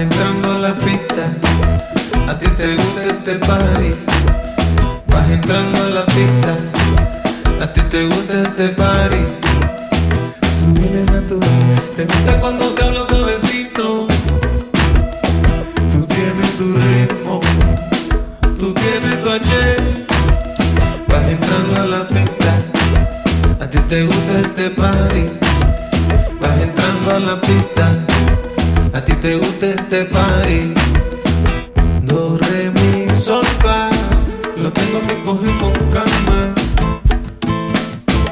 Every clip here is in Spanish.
entrando a la pista, a ti te gusta este party. Vas entrando a la pista, a ti te gusta este party. Tú vienes natural, te gusta cuando te hablo suavecito. Tú tienes tu ritmo, tú tienes tu H. Vas entrando a la pista, a ti te gusta este party. Vas entrando a la pista, a ti te gusta este party. Do, re, mi, sol, fa, lo tengo que coger con calma.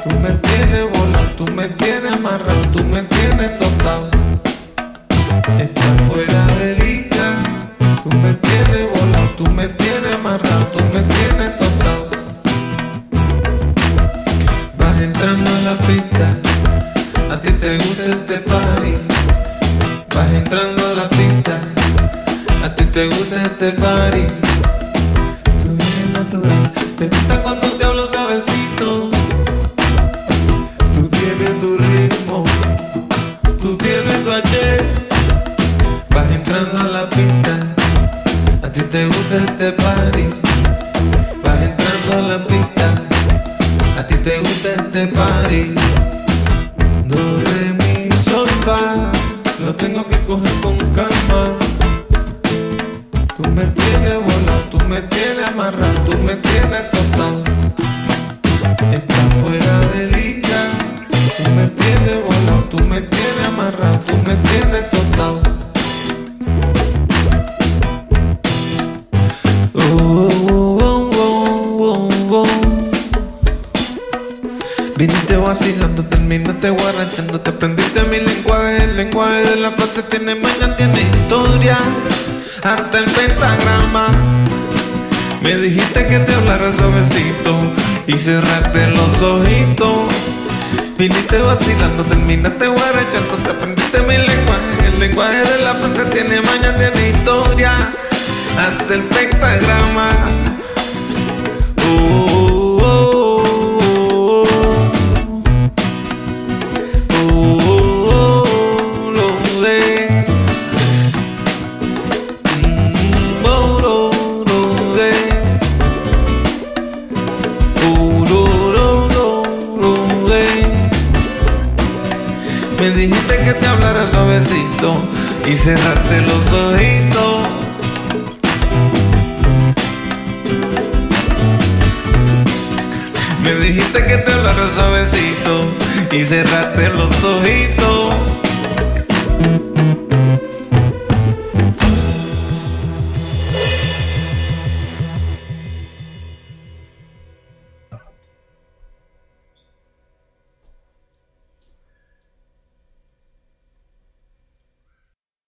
Tú me tienes volado, tú me tienes amarrado, tú me tienes tostado. Estás fuera de liga, tú me tienes volado, tú me tienes amarrado, tú me tienes tostado. Vas entrando a la pista, a ti te gusta te gusta este party. Tú eres natural, te gusta cuando te hablo suavecito. Tú tienes tu ritmo, tú tienes tu H. Vas entrando a la pista, a ti te gusta este party. Vas entrando a la pista, a ti te gusta este party. Do, mi, sol, lo tengo que coger con calma. Tú me tienes volado, tú me tienes amarrado, tú me tienes tostado. Estás fuera de liga, tú me tienes volado, tú me tienes amarrado, tú me tienes tostado. Viniste vacilando, terminaste guarachando, te aprendiste mi lenguaje, el lenguaje de la frase tiene mañana, tiene historia, hasta el pentagrama. Me dijiste que te hablara suavecito y cerraste los ojitos. Viniste vacilando, terminaste guarachando, te aprendiste mi lenguaje, el lenguaje de la frase tiene mañana, tiene historia, hasta el pentagrama. Me dijiste que te hablara suavecito y cerraste los ojitos. Me dijiste que te hablara suavecito y cerraste los ojitos.